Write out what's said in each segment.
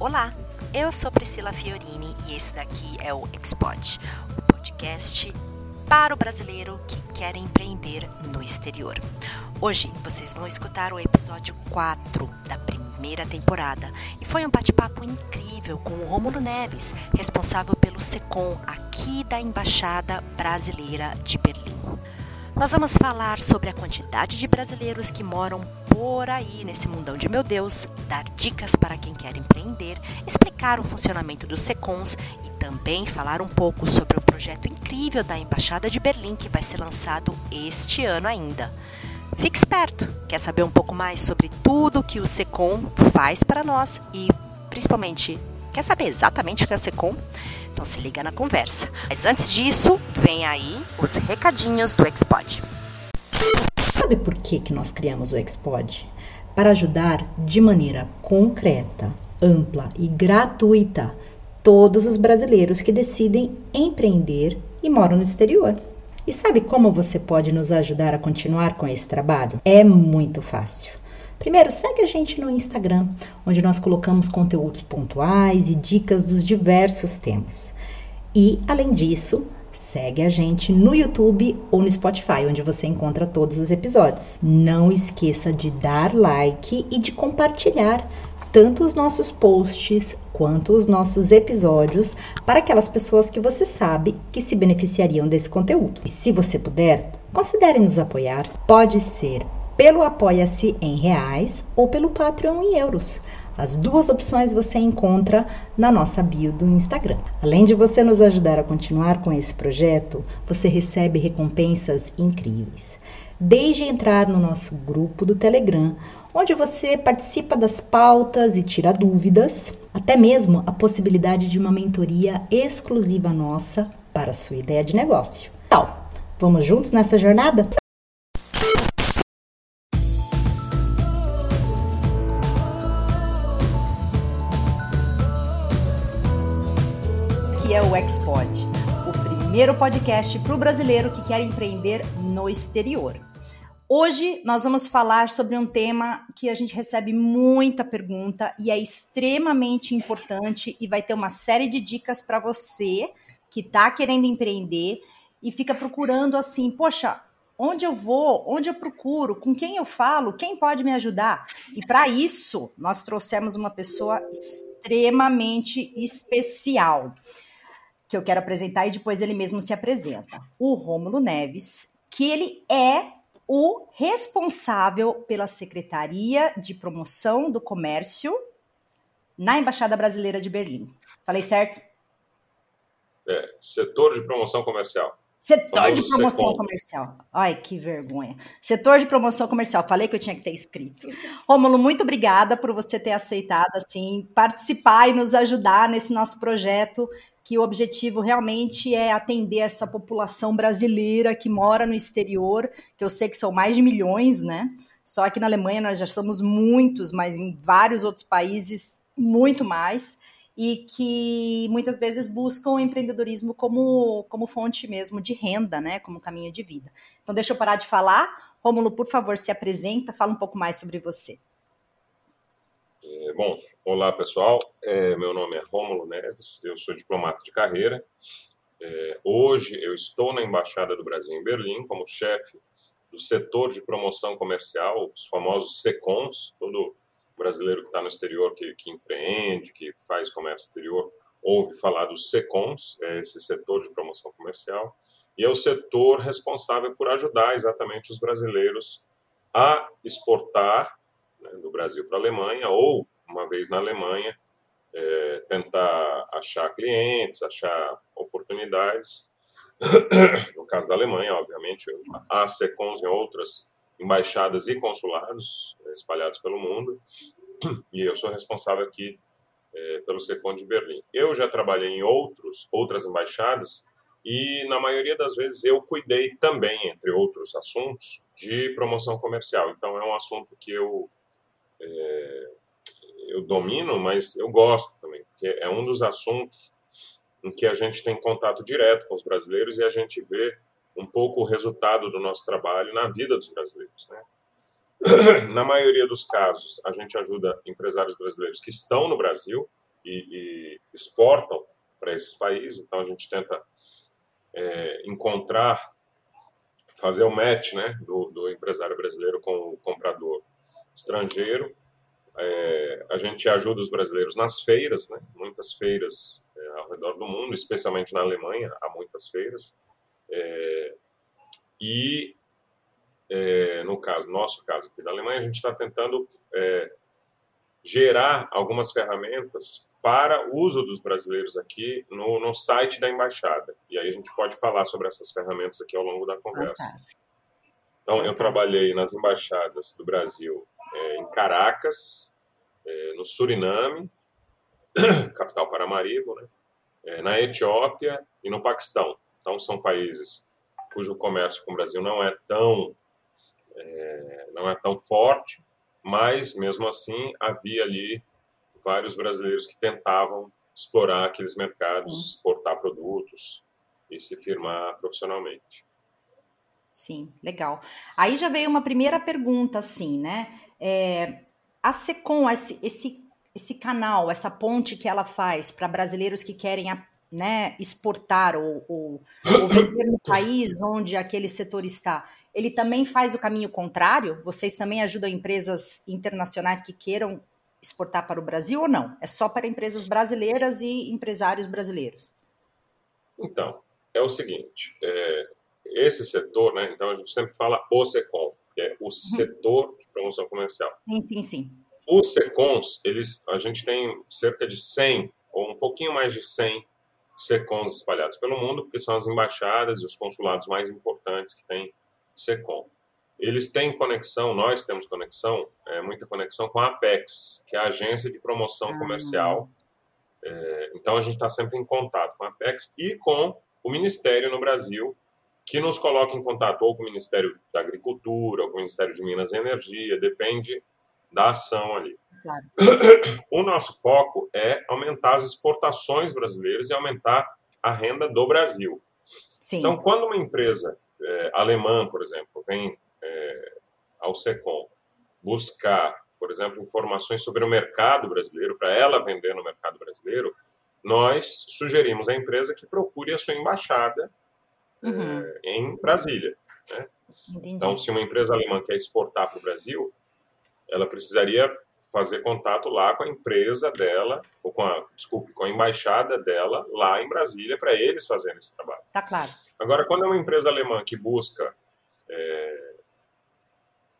Olá, eu sou Priscila Fiorini e esse daqui é o Expod, o podcast para o brasileiro que quer empreender no exterior. Hoje vocês vão escutar o episódio 4 da primeira temporada e foi um bate-papo incrível com o Rômulo Neves, responsável pelo SECOM aqui da Embaixada Brasileira de Berlim. Nós vamos falar sobre a quantidade de brasileiros que moram por aí nesse mundão de meu Deus, dar dicas para quem quer empreender, explicar o funcionamento dos SECONs e também falar um pouco sobre o projeto incrível da Embaixada de Berlim que vai ser lançado este ano ainda. Fique esperto! Quer saber um pouco mais sobre tudo que o SECOM faz para nós e, principalmente, quer saber exatamente o que é o SECOM? Então se liga na conversa. Mas antes disso, vem aí os recadinhos do Expod. Sabe por que, que nós criamos o Expod? Para ajudar de maneira concreta, ampla e gratuita todos os brasileiros que decidem empreender e moram no exterior. E sabe como você pode nos ajudar a continuar com esse trabalho? É muito fácil. Primeiro, segue a gente no Instagram, onde nós colocamos conteúdos pontuais e dicas dos diversos temas. E, além disso, Segue a gente no YouTube ou no Spotify, onde você encontra todos os episódios. Não esqueça de dar like e de compartilhar tanto os nossos posts quanto os nossos episódios para aquelas pessoas que você sabe que se beneficiariam desse conteúdo. E se você puder, considere nos apoiar. Pode ser pelo Apoia-se em reais ou pelo Patreon em euros. As duas opções você encontra na nossa bio do Instagram. Além de você nos ajudar a continuar com esse projeto, você recebe recompensas incríveis. Desde entrar no nosso grupo do Telegram, onde você participa das pautas e tira dúvidas, até mesmo a possibilidade de uma mentoria exclusiva nossa para a sua ideia de negócio. Então, vamos juntos nessa jornada? Primeiro podcast para o brasileiro que quer empreender no exterior. Hoje nós vamos falar sobre um tema que a gente recebe muita pergunta e é extremamente importante e vai ter uma série de dicas para você que está querendo empreender e fica procurando assim, poxa, onde eu vou, onde eu procuro, com quem eu falo, quem pode me ajudar. E para isso, nós trouxemos uma pessoa extremamente especial que eu quero apresentar e depois ele mesmo se apresenta. O Rômulo Neves, que ele é o responsável pela Secretaria de Promoção do Comércio na Embaixada Brasileira de Berlim. Falei certo? É, setor de promoção comercial. Setor de promoção comercial. Ai, que vergonha. Setor de promoção comercial. Falei que eu tinha que ter escrito. Rômulo, muito obrigada por você ter aceitado assim participar e nos ajudar nesse nosso projeto que o objetivo realmente é atender essa população brasileira que mora no exterior, que eu sei que são mais de milhões, né? Só aqui na Alemanha nós já somos muitos, mas em vários outros países muito mais, e que muitas vezes buscam o empreendedorismo como, como fonte mesmo de renda, né? Como caminho de vida. Então, deixa eu parar de falar. Rômulo, por favor, se apresenta, fala um pouco mais sobre você. É, bom, Olá, pessoal. É, meu nome é Rômulo Neves, eu sou diplomata de carreira. É, hoje eu estou na Embaixada do Brasil em Berlim como chefe do setor de promoção comercial, os famosos SECONs. Todo brasileiro que está no exterior, que, que, empreende, que faz comércio exterior, ouve falar dos SECONs, é esse setor de promoção comercial. E é o setor responsável por ajudar exatamente os brasileiros a exportar né, do Brasil para a Alemanha ou uma vez na Alemanha, é, tentar achar clientes, achar oportunidades. No caso da Alemanha, obviamente, há SECONs em outras embaixadas e consulados espalhados pelo mundo, e eu sou responsável aqui é, pelo SECON de Berlim. Eu já trabalhei em outros, outras embaixadas e, na maioria das vezes, eu cuidei também, entre outros assuntos, de promoção comercial. Então, é um assunto que eu é, eu domino, mas eu gosto também, porque é um dos assuntos em que a gente tem contato direto com os brasileiros e a gente vê um pouco o resultado do nosso trabalho na vida dos brasileiros. Né? Na maioria dos casos, a gente ajuda empresários brasileiros que estão no Brasil, e, e exportam para esses países. Então a gente tenta é, encontrar, fazer o match né, do, do, empresário brasileiro com o comprador estrangeiro. É, a gente ajuda os brasileiros nas feiras, né, muitas feiras é, ao redor do mundo, especialmente na Alemanha, há muitas feiras. É, e é, no caso, nosso caso aqui da Alemanha, a gente está tentando é, gerar algumas ferramentas para uso dos brasileiros aqui no, no, site da embaixada. E aí a gente pode falar sobre essas ferramentas aqui ao longo da conversa. Então, eu trabalhei nas embaixadas do Brasil é, em Caracas, é, no Suriname, capital Paramaribo, né? É, na Etiópia e no Paquistão. Então, são países cujo comércio com o Brasil não é tão é, não é tão forte, mas mesmo assim havia ali vários brasileiros que tentavam explorar aqueles mercados, Sim. exportar produtos e se firmar profissionalmente. Sim, legal. Aí já veio uma primeira pergunta, assim, né? É, a Secom, esse, esse, esse canal, essa ponte que ela faz para brasileiros que querem né, exportar ou, ou, ou vender no país onde aquele setor está, ele também faz o caminho contrário? Vocês também ajudam empresas internacionais que queiram exportar para o Brasil ou não? É só para empresas brasileiras e empresários brasileiros? Então, é o seguinte, é, esse setor, né, então a gente sempre fala o SECOM, que é o uhum. setor de promoção comercial. Sim, sim, sim. Os SECOMs, eles, a gente tem cerca de 100, ou um pouquinho mais de 100 SECOMs espalhados pelo mundo, porque são as embaixadas e os consulados mais importantes que têm SECOM. Eles têm conexão, nós temos conexão, é, muita conexão com a Apex, que é a agência de promoção ah. comercial. É, então a gente está sempre em contato com a Apex e com o Ministério no Brasil, que nos coloca em contato ou com o Ministério da Agricultura, ou com o Ministério de Minas e Energia, depende da ação ali. Claro. O nosso foco é aumentar as exportações brasileiras e aumentar a renda do Brasil. Sim. Então, quando uma empresa é, alemã, por exemplo, vem é, ao SECOM buscar, por exemplo, informações sobre o mercado brasileiro, para ela vender no mercado brasileiro, nós sugerimos à empresa que procure a sua embaixada uhum. é, em Brasília. Né? Então, se uma empresa alemã quer exportar para o Brasil, ela precisaria fazer contato lá com a empresa dela, ou com a, desculpe, com a embaixada dela lá em Brasília, para eles fazerem esse trabalho. Tá claro. Agora, quando é uma empresa alemã que busca é,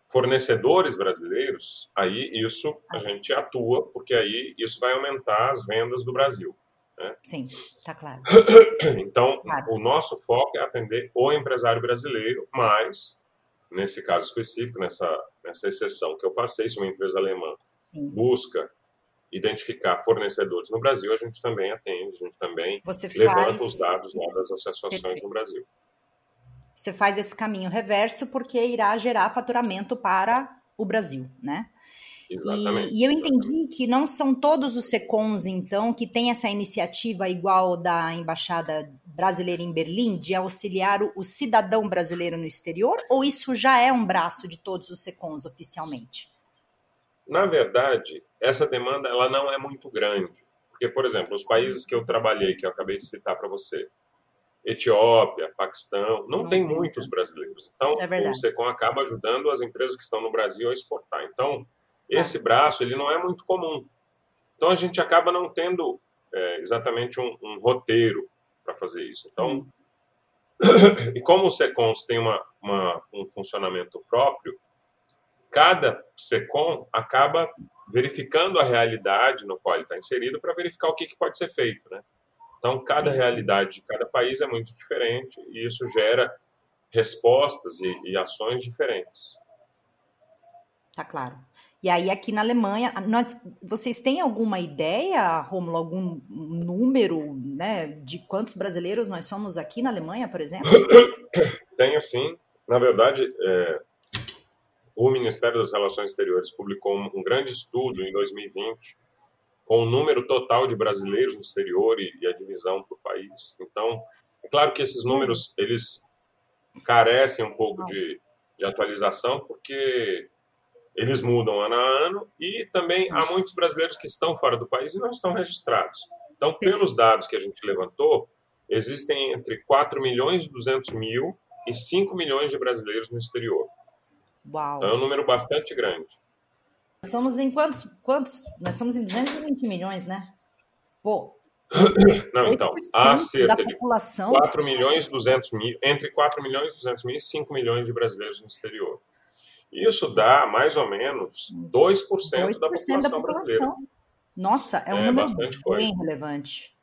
fornecedores brasileiros, aí isso a gente atua, porque aí isso vai aumentar as vendas do Brasil. Né? Sim, tá claro. Então, claro. o nosso foco é atender o empresário brasileiro, mas, nesse caso específico, nessa, nessa exceção que eu passei, se uma empresa alemã Sim. busca identificar fornecedores no Brasil, a gente também atende, a gente também Você levanta faz... os dados lá das associações Perfeito. no Brasil. Você faz esse caminho reverso porque irá gerar faturamento para o Brasil, né? Exatamente. E, e eu entendi que não são todos os SECONs, então, que têm essa iniciativa igual da Embaixada Brasileira em Berlim, de auxiliar o, o cidadão brasileiro no exterior, ou isso já é um braço de todos os SECONs oficialmente? Na verdade, essa demanda ela não é muito grande. Porque, por exemplo, os países que eu trabalhei, que eu acabei de citar para você, Etiópia, Paquistão, não, não tem muitos brasileiros. Então, é o SECOM acaba ajudando as empresas que estão no Brasil a exportar. Então, esse braço ele não é muito comum. Então, a gente acaba não tendo é, exatamente um, um roteiro para fazer isso. Então, e como os SECOMs têm uma, uma, um funcionamento próprio, cada SECOM acaba verificando a realidade no qual ele está inserido para verificar o que, que, pode ser feito. Né? Então, cada sim, realidade sim. de cada país é muito diferente e isso gera respostas e, e ações diferentes. Tá claro. E aí, aqui na Alemanha, nós, vocês têm alguma ideia, Romulo, algum número né, de quantos brasileiros nós somos aqui na Alemanha, por exemplo? Tenho sim. Na verdade, é, o Ministério das Relações Exteriores publicou um, grande estudo em 2020 com o número total de brasileiros no exterior e, e a divisão por país. Então, é claro que esses números eles carecem um pouco de, de atualização porque eles mudam ano a ano e também há muitos brasileiros que estão fora do país e não estão registrados. Então, pelos dados que a gente levantou, existem entre 4 milhões e 200 mil e 5 milhões de brasileiros no exterior. Uau. Então, é um número bastante grande. Nós somos em quantos? quantos? Nós somos em 220 milhões, né? Pô. Não, então, há cerca de população... 4 milhões 200 mil, entre 4 milhões e 200 mil e 5 milhões de brasileiros no exterior. Isso dá mais ou menos 2%, 2 da, população da população brasileira. Nossa, é um é número bem coisa. relevante.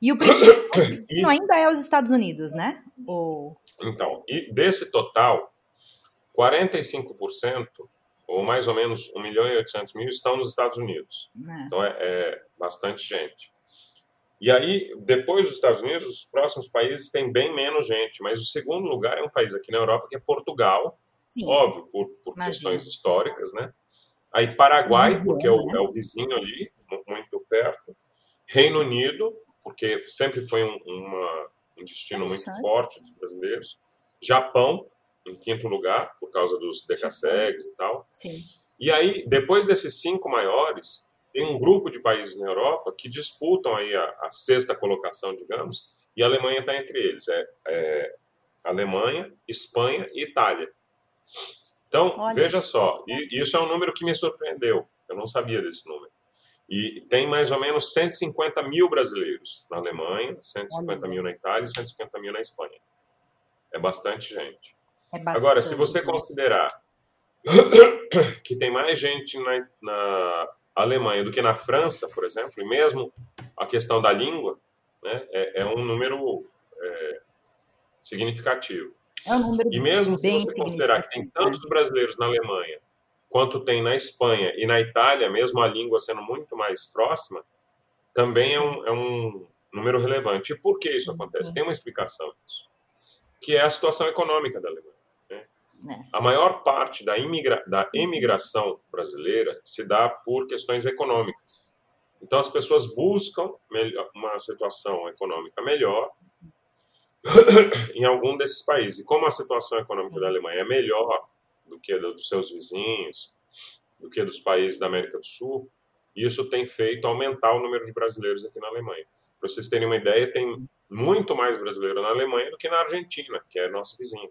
E o principal e, ainda é os Estados Unidos, né? O... Então, e desse total, 45%, ou mais ou menos 1 milhão e 800 mil, estão nos Estados Unidos. É. Então, é, é bastante gente. E aí, depois dos Estados Unidos, os próximos países têm bem menos gente, mas o segundo lugar é um país aqui na Europa, que é Portugal, Sim. óbvio, por, por questões históricas, né? Aí Paraguai, porque é o, né? é o vizinho ali, muito perto. Reino Unido, porque sempre foi um, uma, um destino muito forte dos brasileiros. Japão, em quinto lugar, por causa dos decassegues e tal. Sim. E aí, depois desses cinco maiores, tem um grupo de países na Europa que disputam aí a, a sexta colocação, digamos, e a Alemanha está entre eles. É, é, Alemanha, Espanha e Itália. Então, Olha. veja só, e isso é um número que me surpreendeu. Eu não sabia desse número. E tem mais ou menos 150 mil brasileiros na Alemanha, 150 Olha. mil na Itália e 150 mil na Espanha. É bastante gente. É bastante. Agora, se você considerar que tem mais gente na, na, Alemanha do que na França, por exemplo, e mesmo a questão da língua, né, é, é um número é, significativo. É um número e mesmo se você considerar que tem tantos brasileiros na Alemanha quanto tem na Espanha e na Itália, mesmo a língua sendo muito mais próxima, também é um, é um número relevante. E por que isso acontece? Tem uma explicação disso, que é a situação econômica da Alemanha. Né? A maior parte da, imigra da imigração brasileira se dá por questões econômicas. Então, as pessoas buscam uma situação econômica melhor em algum desses países. E como a situação econômica da Alemanha é melhor do que dos seus vizinhos, do que dos países da América do Sul, isso tem feito aumentar o número de brasileiros aqui na Alemanha. Para vocês terem uma ideia, tem muito mais brasileiro na Alemanha do que na Argentina, que é nosso vizinho.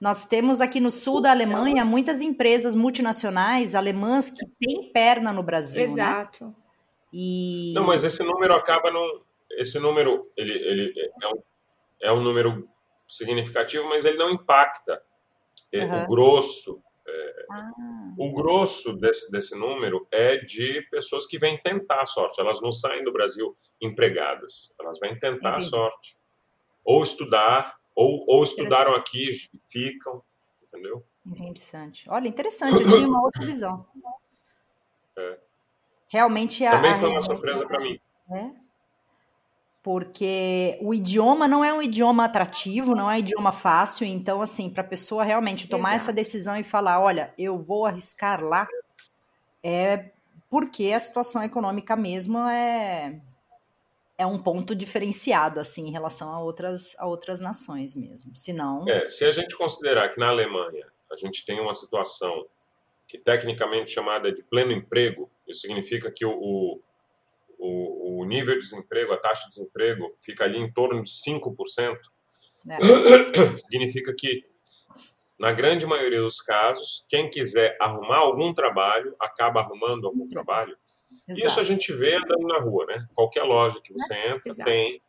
Nós temos aqui no sul da Alemanha muitas empresas multinacionais alemãs que têm perna no Brasil. Né? Exato. Né? E... Não, mas esse número acaba não. Esse número ele, ele é, um, é um número significativo, mas ele não impacta Uhum. O grosso, é, ah. o grosso desse, desse número é de pessoas que vêm tentar a sorte. Elas não saem do Brasil empregadas, elas vêm tentar Entendi. a sorte. Ou estudar, ou, ou estudaram aqui e ficam, entendeu? Interessante. Olha, interessante, eu tinha uma outra visão. É. Realmente a. Também foi uma surpresa para mim. É? porque o idioma não é um idioma atrativo, não é um idioma fácil, então assim, para a pessoa realmente tomar Exato. essa decisão e falar, olha, eu vou arriscar lá, é porque a situação econômica mesmo é é um ponto diferenciado assim em relação a outras a outras nações mesmo. Se não, é, se a gente considerar que na Alemanha a gente tem uma situação que tecnicamente chamada de pleno emprego, isso significa que o, o o, nível de desemprego, a taxa de desemprego fica ali em torno de 5%, é. significa que, na grande maioria dos casos, quem quiser arrumar algum trabalho, acaba arrumando algum trabalho. Exato. Isso a gente vê andando na rua, né? Qualquer loja que você entra Exato. tem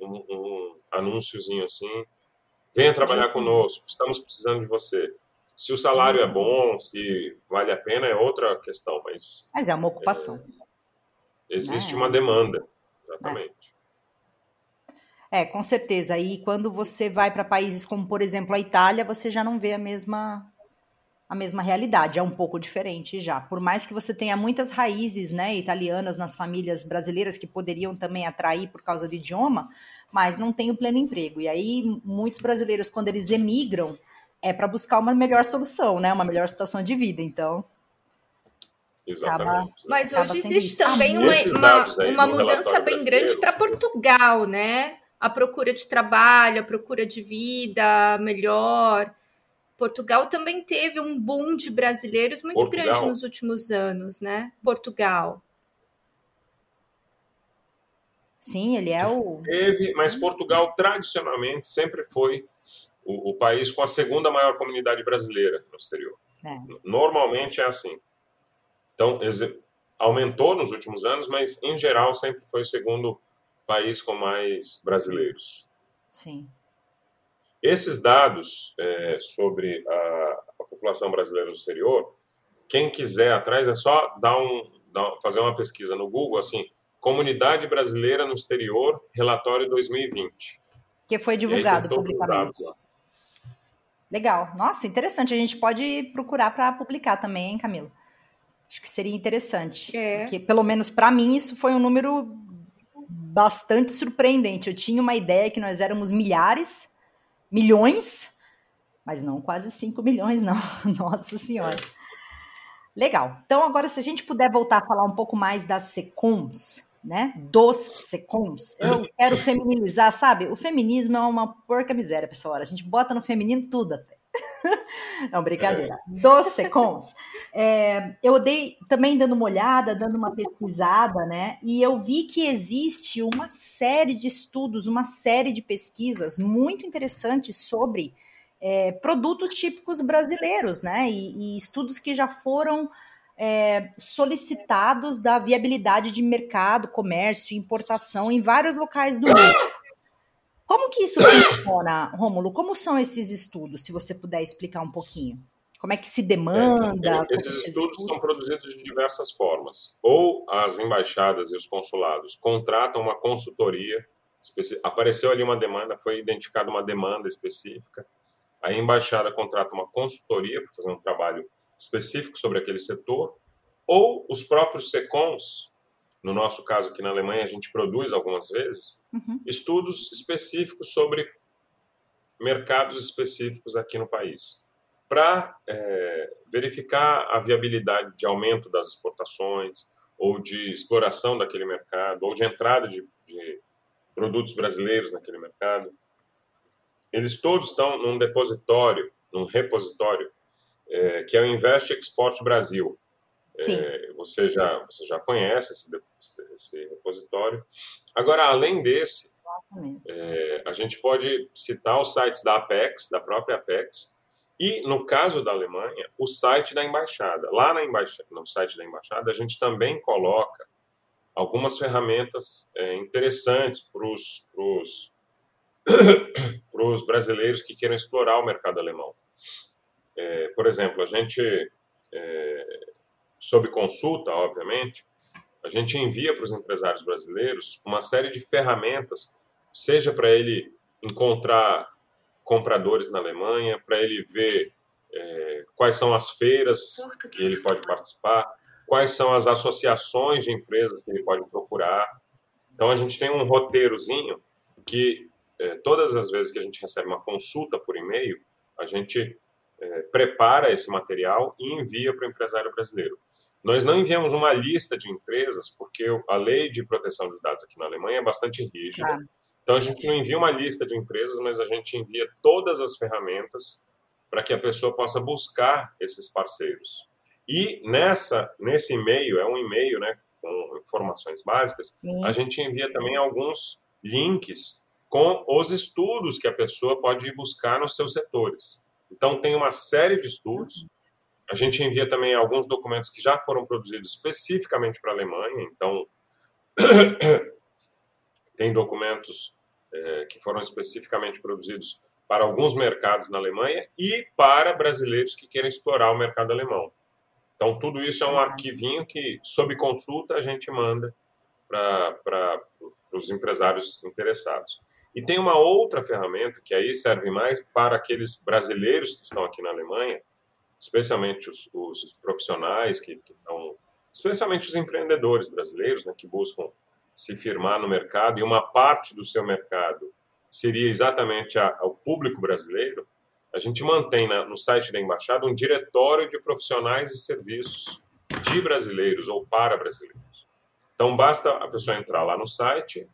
um, um anúnciozinho assim, venha trabalhar conosco, estamos precisando de você. Se o salário é bom, se vale a pena, é outra questão, mas... Mas é uma ocupação. É, Existe é. uma demanda, exatamente. É. é, com certeza. E quando você vai para países como, por exemplo, a Itália, você já não vê a mesma a mesma realidade, é um pouco diferente já. Por mais que você tenha muitas raízes, né, italianas nas famílias brasileiras que poderiam também atrair por causa do idioma, mas não tem o pleno emprego. E aí muitos brasileiros quando eles emigram é para buscar uma melhor solução, né, uma melhor situação de vida. Então, Exatamente. Mas hoje existe também uma, uma, uma mudança bem grande para Portugal, né? A procura de trabalho, a procura de vida melhor. Portugal também teve um boom de brasileiros muito Portugal. grande nos últimos anos, né? Portugal. Sim, ele é o. Teve, mas Portugal tradicionalmente sempre foi o, o país com a segunda maior comunidade brasileira no exterior. É. Normalmente é assim. Então, aumentou nos últimos anos, mas em geral sempre foi o segundo país com mais brasileiros. Sim. Esses dados é, sobre a, a, população brasileira no exterior, quem quiser atrás é só dar um, dar, fazer uma pesquisa no Google, assim, Comunidade Brasileira no Exterior, relatório 2020. Que foi divulgado publicamente. Legal. Nossa, interessante. A gente pode procurar para publicar também, hein, Camilo? Acho que seria interessante. É. Porque, pelo menos para mim, isso foi um número bastante surpreendente. Eu tinha uma ideia que nós éramos milhares, milhões, mas não quase 5 milhões, não. Nossa Senhora. Legal. Então, agora, se a gente puder voltar a falar um pouco mais das SECOMs, né, dos SECOMs. Eu quero feminilizar, sabe? O feminismo é uma porca miséria, pessoal. A gente bota no feminino tudo até. Não, brincadeira. Dos SECOMs. É, eu dei também dando uma olhada, dando uma pesquisada, né? E eu vi que existe uma série de estudos, uma série de pesquisas muito interessantes sobre é, produtos típicos brasileiros, né? E, e estudos que já foram é, solicitados da viabilidade de mercado, comércio importação em vários locais do mundo. Como que isso funciona, Rômulo? Como são esses estudos, se você puder explicar um pouquinho? Como é que se demanda? É, esses estudos são produzidos de diversas formas. Ou as embaixadas e os consulados contratam uma consultoria, apareceu ali uma demanda, foi identificada uma demanda específica, a embaixada contrata uma consultoria para fazer um trabalho específico sobre aquele setor, ou os próprios SECONs, no nosso caso aqui na Alemanha, a gente produz algumas vezes, uhum. estudos específicos sobre mercados específicos aqui no país, para é, verificar a viabilidade de aumento das exportações, ou de exploração daquele mercado, ou de entrada de, de produtos brasileiros naquele mercado. Eles todos estão num depositório, num repositório é, que é o Invest Export Brasil. É, você, já, você já conhece esse, esse repositório. Agora, além desse, é, a gente pode citar os sites da Apex, da própria Apex, e, no caso da Alemanha, o site da embaixada. Lá na embaixada, no site da embaixada, a gente também coloca algumas ferramentas é, interessantes para os brasileiros que queiram explorar o mercado alemão. É, por exemplo, a gente, é, sob consulta, obviamente, a gente envia para os empresários brasileiros uma série de ferramentas, seja para ele encontrar compradores na Alemanha, para ele ver é, quais são as feiras que ele pode participar, quais são as associações de empresas que ele pode procurar. Então, a gente tem um roteirozinho que, é, todas as vezes que a gente recebe uma consulta por e-mail, a gente é, prepara esse material e envia para o empresário brasileiro. Nós não enviamos uma lista de empresas, porque a lei de proteção de dados aqui na Alemanha é bastante rígida. Então, a gente não envia uma lista de empresas, mas a gente envia todas as ferramentas para que a pessoa possa buscar esses parceiros. E nessa, nesse e-mail, é um e-mail né, com informações básicas, Sim. a gente envia também alguns links com os estudos que a pessoa pode ir buscar nos seus setores. Então, tem uma série de estudos. A gente envia também alguns documentos que já foram produzidos especificamente para a Alemanha. Então, tem documentos é, que foram especificamente produzidos para alguns mercados na Alemanha e para brasileiros que querem explorar o mercado alemão. Então, tudo isso é um arquivinho que, sob consulta, a gente manda para os empresários interessados. E tem uma outra ferramenta que aí serve mais para aqueles brasileiros que estão aqui na Alemanha, especialmente os, os profissionais que, estão, especialmente os empreendedores brasileiros, né, que buscam se firmar no mercado e uma parte do seu mercado seria exatamente a, ao público brasileiro. A gente mantém na, no site da embaixada um diretório de profissionais e serviços de brasileiros ou para brasileiros. Então basta a pessoa entrar lá no site,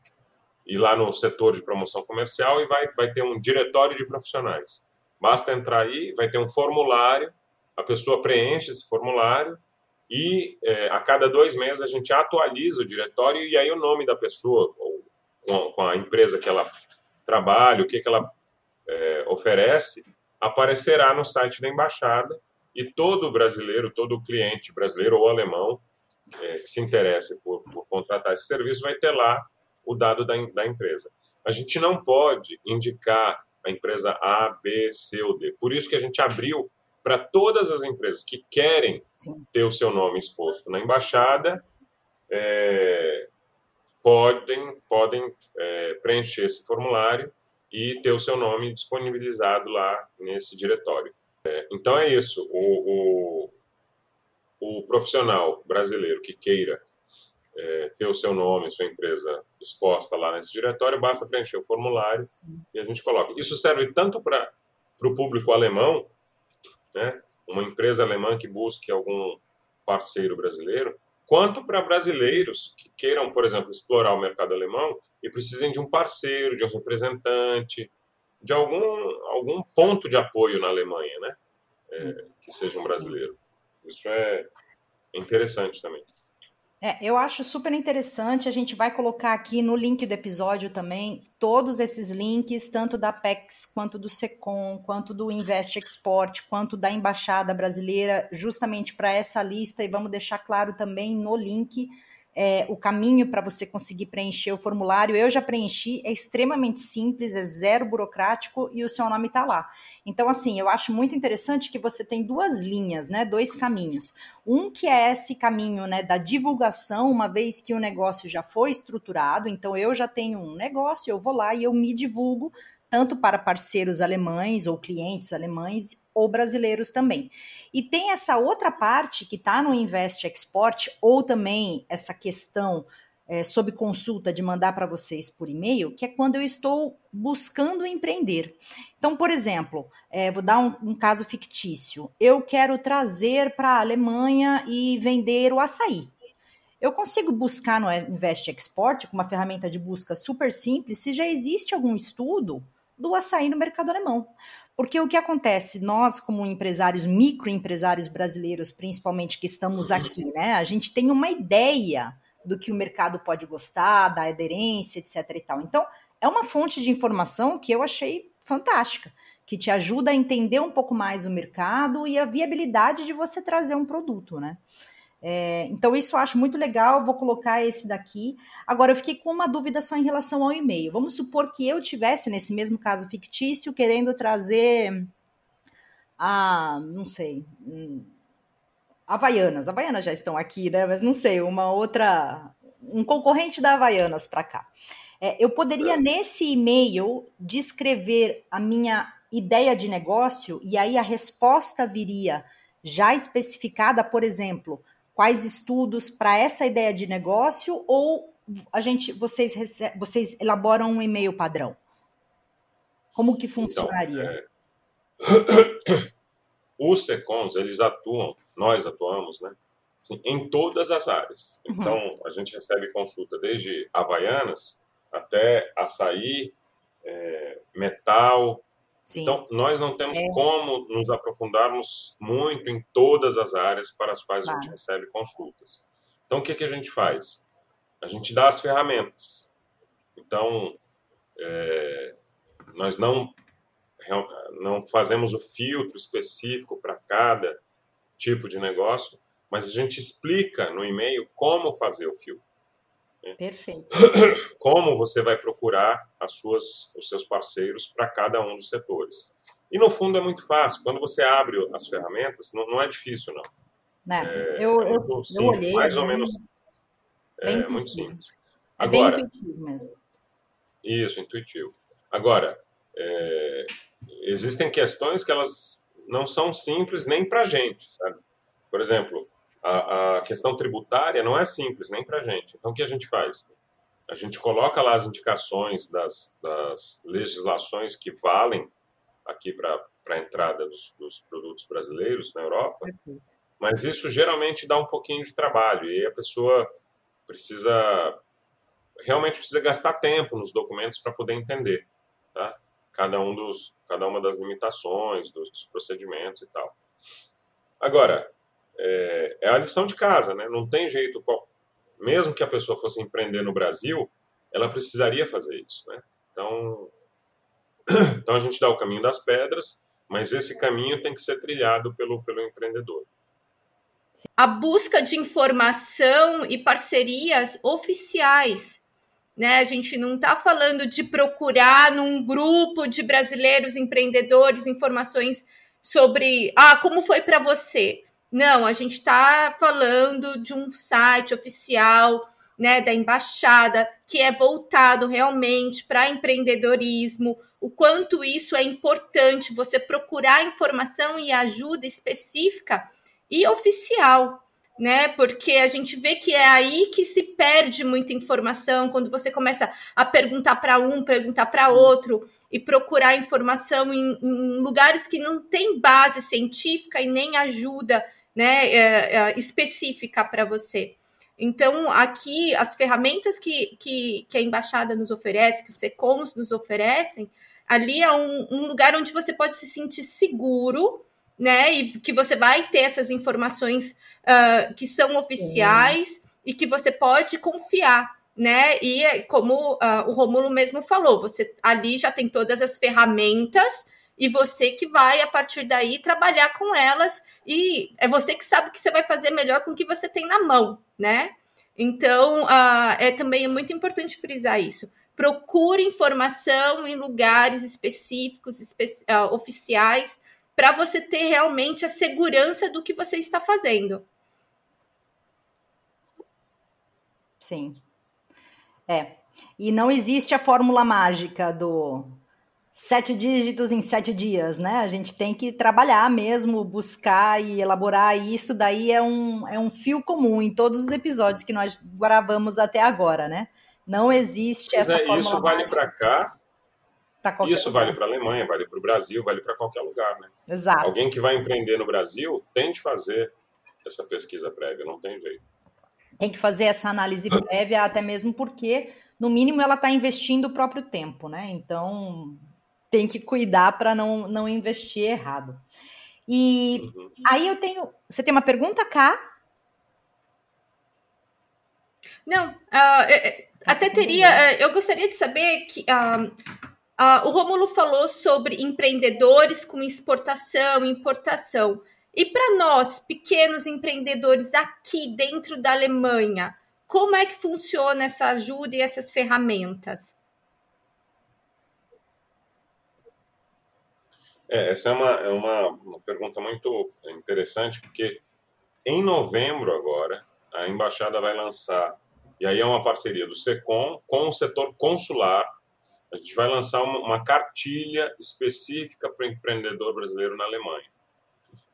ir lá no setor de promoção comercial e vai, vai ter um diretório de profissionais. Basta entrar aí, vai ter um formulário, a pessoa preenche esse formulário e é, a cada dois meses a gente atualiza o diretório e aí o nome da pessoa, ou com, com a empresa que ela trabalha, o que, que ela é, oferece, aparecerá no site da embaixada e todo brasileiro, todo cliente brasileiro ou alemão é, que se interesse por, por, contratar esse serviço vai ter lá o dado da, da empresa. A gente não pode indicar a empresa A, B, C ou D. Por isso que a gente abriu para todas as empresas que querem Sim. ter o seu nome exposto na embaixada, é, podem, podem é, preencher esse formulário e ter o seu nome disponibilizado lá nesse diretório. É, então é isso. O, o, o, profissional brasileiro que queira é, ter o seu nome, sua empresa exposta lá nesse diretório, basta preencher o formulário Sim. e a gente coloca. Isso serve tanto para o público alemão, né, uma empresa alemã que busque algum parceiro brasileiro, quanto para brasileiros que queiram, por exemplo, explorar o mercado alemão e precisem de um parceiro, de um representante, de algum, algum ponto de apoio na Alemanha, né? É, que seja um brasileiro. Isso é interessante também. É, eu acho super interessante. A gente vai colocar aqui no link do episódio também todos esses links, tanto da PEX, quanto do SECOM, quanto do Invest Export, quanto da Embaixada Brasileira, justamente para essa lista. E vamos deixar claro também no link é, o caminho para você conseguir preencher o formulário. Eu já preenchi, é extremamente simples, é zero burocrático e o seu nome está lá. Então, assim, eu acho muito interessante que você tem duas linhas, né? Dois caminhos. Um que é esse caminho né, da divulgação, uma vez que o negócio já foi estruturado, então eu já tenho um negócio, eu vou lá e eu me divulgo tanto para parceiros alemães ou clientes alemães ou brasileiros também. E tem essa outra parte que está no Invest Export, ou também essa questão é, sob consulta de mandar para vocês por e-mail, que é quando eu estou buscando empreender. Então, por exemplo, é, vou dar um, um, caso fictício. Eu quero trazer para a Alemanha e vender o açaí. Eu consigo buscar no Invest Export com uma ferramenta de busca super simples se já existe algum estudo do açaí no mercado alemão. Porque o que acontece, nós como empresários, microempresários brasileiros, principalmente que estamos aqui, né, a gente tem uma ideia do que o mercado pode gostar, da aderência, etc e tal. Então, é uma fonte de informação que eu achei fantástica, que te ajuda a entender um pouco mais o mercado e a viabilidade de você trazer um produto, né? É, então, isso eu acho muito legal, vou colocar esse daqui. Agora, eu fiquei com uma dúvida só em relação ao e-mail. Vamos supor que eu tivesse, nesse mesmo caso fictício, querendo trazer a, não sei, hum, Havaianas. Havaianas já estão aqui, né? Mas não sei, uma outra, um concorrente da Havaianas para cá. É, eu poderia, nesse e-mail, descrever a minha ideia de negócio e aí a resposta viria já especificada, por exemplo, quais estudos para essa ideia de negócio ou a gente vocês vocês elaboram um e-mail padrão? Como que então, funcionaria? Então, é... Os SECONs, eles atuam, nós atuamos, né? Assim, em todas as áreas. Uhum. Então, a gente recebe consulta desde Havaianas até açaí, é, metal, Sim. Então, nós não temos é. como nos aprofundarmos muito em todas as áreas para as quais claro. a gente recebe consultas. Então, o que, que a gente faz? A gente dá as ferramentas. Então, é, nós não, não fazemos o filtro específico para cada tipo de negócio, mas a gente explica no e-mail como fazer o filtro. Perfeito. Como você vai procurar as suas, os seus parceiros para cada um dos setores. E no fundo é muito fácil. Quando você abre as ferramentas, não, não é difícil, não. Né? É, eu, é eu, simples, eu olhei. Mais ou menos. É intuitivo. muito simples. É Agora, bem intuitivo mesmo. Isso, intuitivo. Agora, é, existem questões que elas não são simples nem para a gente, sabe? Por exemplo, a, a questão tributária não é simples nem para a gente. Então, o que a gente faz? A gente coloca lá as indicações das, das legislações que valem aqui para a entrada dos, dos, produtos brasileiros na Europa, mas isso geralmente dá um pouquinho de trabalho e a pessoa precisa realmente precisa gastar tempo nos documentos para poder entender, tá? cada um dos cada uma das limitações dos, dos procedimentos e tal. Agora é, é, a lição de casa, né? Não tem jeito mesmo que a pessoa fosse empreender no Brasil, ela precisaria fazer isso, né? Então então a gente dá o caminho das pedras, mas esse caminho tem que ser trilhado pelo pelo empreendedor. A busca de informação e parcerias oficiais né? A gente não está falando de procurar num grupo de brasileiros empreendedores informações sobre ah, como foi para você. Não, a gente está falando de um site oficial né, da embaixada que é voltado realmente para empreendedorismo, o quanto isso é importante você procurar informação e ajuda específica e oficial né? Porque a gente vê que é aí que se perde muita informação quando você começa a perguntar para um, perguntar para outro e procurar informação em, em, lugares que não tem base científica e nem ajuda, né? É, é, específica para você. Então, aqui, as ferramentas que, que, que, a embaixada nos oferece, que os SECOMs nos oferecem, ali é um, um lugar onde você pode se sentir seguro, né? E que você vai ter essas informações uh, que são oficiais e que você pode confiar, né? E como uh, o Romulo mesmo falou, você ali já tem todas as ferramentas e você que vai, a partir daí, trabalhar com elas e é você que sabe que você vai fazer melhor com o que você tem na mão, né? Então, uh, é também muito importante frisar isso. Procure informação em lugares específicos, espe uh, oficiais, para você ter realmente a segurança do que você está fazendo. Sim. É. E não existe a fórmula mágica do sete dígitos em sete dias, né? A gente tem que trabalhar mesmo, buscar e elaborar isso. Daí é um, é um fio comum em todos os episódios que nós gravamos até agora, né? Não existe essa é, Isso vale para cá, isso vale para a Alemanha, vale para o Brasil, vale para qualquer lugar, né? Exato. Alguém que vai empreender no Brasil tem de fazer essa pesquisa prévia, não tem jeito. Tem que fazer essa análise prévia, até mesmo porque, no mínimo, ela está investindo o próprio tempo, né? Então, tem que cuidar para não, não investir errado. E uhum. aí eu tenho. Você tem uma pergunta, Cá? Não, uh, até teria. Uh, eu gostaria de saber que. Uh, Uh, o Romulo falou sobre empreendedores com exportação, importação. E para nós, pequenos empreendedores aqui dentro da Alemanha, como é que funciona essa ajuda e essas ferramentas? É, essa é uma, é uma, uma pergunta muito interessante, porque em novembro agora, a embaixada vai lançar, e aí é uma parceria do SECOM com o setor consular. A gente vai lançar uma, uma cartilha específica para o empreendedor brasileiro na Alemanha,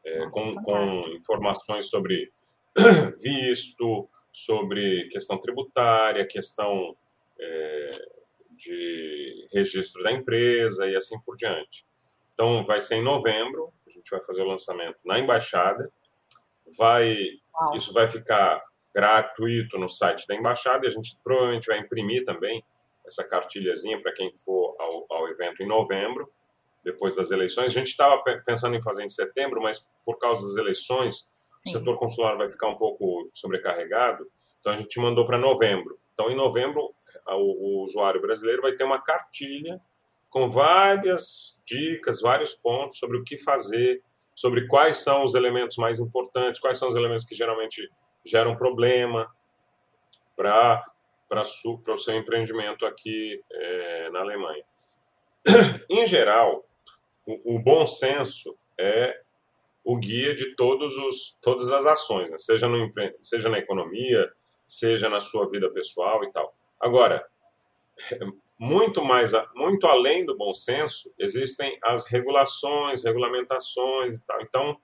é, Nossa, com, com informações sobre visto, sobre questão tributária, questão é, de registro da empresa e assim por diante. Então, vai ser em novembro, a gente vai fazer o lançamento na embaixada. Vai, isso vai ficar gratuito no site da embaixada e a gente provavelmente vai imprimir também essa cartilhazinha para quem for ao, ao, evento em novembro, depois das eleições. A gente estava pensando em fazer em setembro, mas por causa das eleições, Sim. o setor consular vai ficar um pouco sobrecarregado, então a gente mandou para novembro. Então, em novembro, o, o usuário brasileiro vai ter uma cartilha com várias dicas, vários pontos sobre o que fazer, sobre quais são os elementos mais importantes, quais são os elementos que geralmente geram problema, para o seu empreendimento aqui é, na Alemanha. em geral, o, o, bom senso é o guia de todos os, todas as ações, né? seja, no, seja na economia, seja na sua vida pessoal e tal. Agora, muito mais, muito além do bom senso, existem as regulações, regulamentações e tal. Então,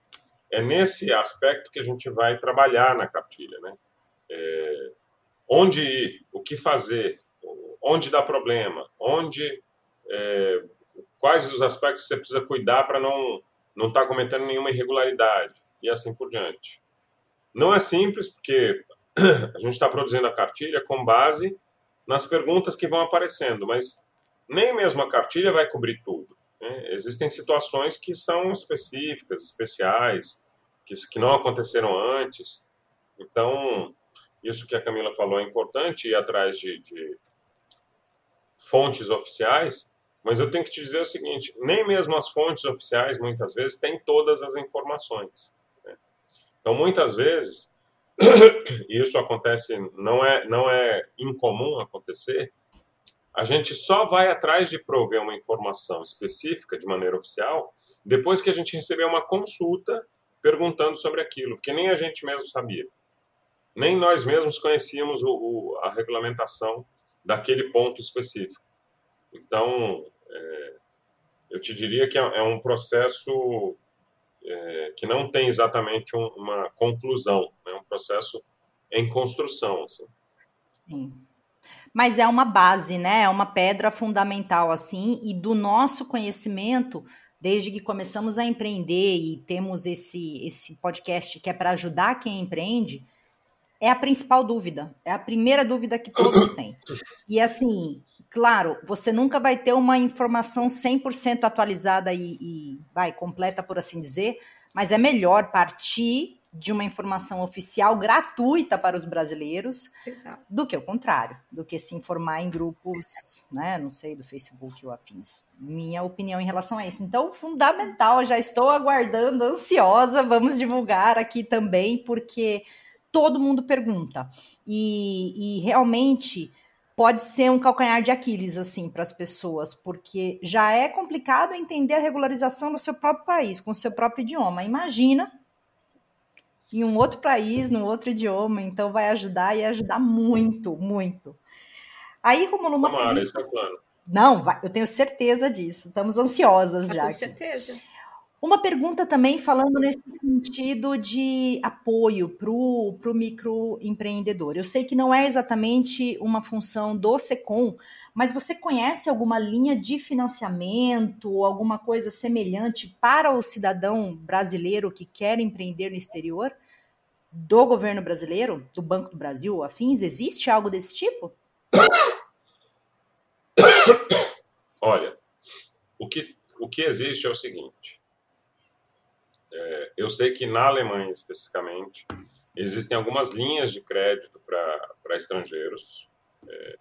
é nesse aspecto que a gente vai trabalhar na cartilha, né? É, onde ir, o que fazer, onde dá problema, onde é, quais os aspectos que você precisa cuidar para não não estar tá cometendo nenhuma irregularidade e assim por diante. Não é simples porque a gente está produzindo a cartilha com base nas perguntas que vão aparecendo, mas nem mesmo a cartilha vai cobrir tudo. Né? Existem situações que são específicas, especiais, que, que não aconteceram antes. Então, isso que a Camila falou é importante ir atrás de, de fontes oficiais, mas eu tenho que te dizer o seguinte: nem mesmo as fontes oficiais, muitas vezes, têm todas as informações. Né? Então, muitas vezes, isso acontece, não é, não é incomum acontecer, a gente só vai atrás de prover uma informação específica de maneira oficial depois que a gente receber uma consulta perguntando sobre aquilo, porque nem a gente mesmo sabia. Nem nós mesmos conhecíamos o, o, a regulamentação daquele ponto específico. Então, é, eu te diria que é, é um processo é, que não tem exatamente um, uma conclusão, é um processo em construção. Assim. Sim. Mas é uma base, né? É uma pedra fundamental, assim, e do nosso conhecimento, desde que começamos a empreender e temos esse, esse podcast que é para ajudar quem empreende, é a principal dúvida. É a primeira dúvida que todos têm. E assim, claro, você nunca vai ter uma informação 100% atualizada e, e, vai completa, por assim dizer, mas é melhor partir de uma informação oficial gratuita para os brasileiros Exato. do que o contrário, do que se informar em grupos, né, não sei, do Facebook ou afins. Minha opinião em relação a isso. Então, fundamental, já estou aguardando, ansiosa, vamos divulgar aqui também, porque todo mundo pergunta. E, e realmente pode ser um calcanhar de Aquiles assim para as pessoas, porque já é complicado entender a regularização no seu próprio país, com o seu próprio idioma. Imagina em um outro país, num outro idioma, então vai ajudar e ajudar muito, muito. Aí, como numa Tomara, pergunta... esse é o plano. Não, vai, eu tenho certeza disso. Estamos ansiosas ah, já. Com certeza. Uma pergunta também falando nesse sentido de apoio para o microempreendedor. Eu sei que não é exatamente uma função do SECOM, mas você conhece alguma linha de financiamento, alguma coisa semelhante para o cidadão brasileiro que quer empreender no exterior? Do governo brasileiro, do Banco do Brasil, afins? Existe algo desse tipo? Olha, o que, o que existe é o seguinte é, eu sei que na Alemanha, especificamente, existem algumas linhas de crédito para estrangeiros, é,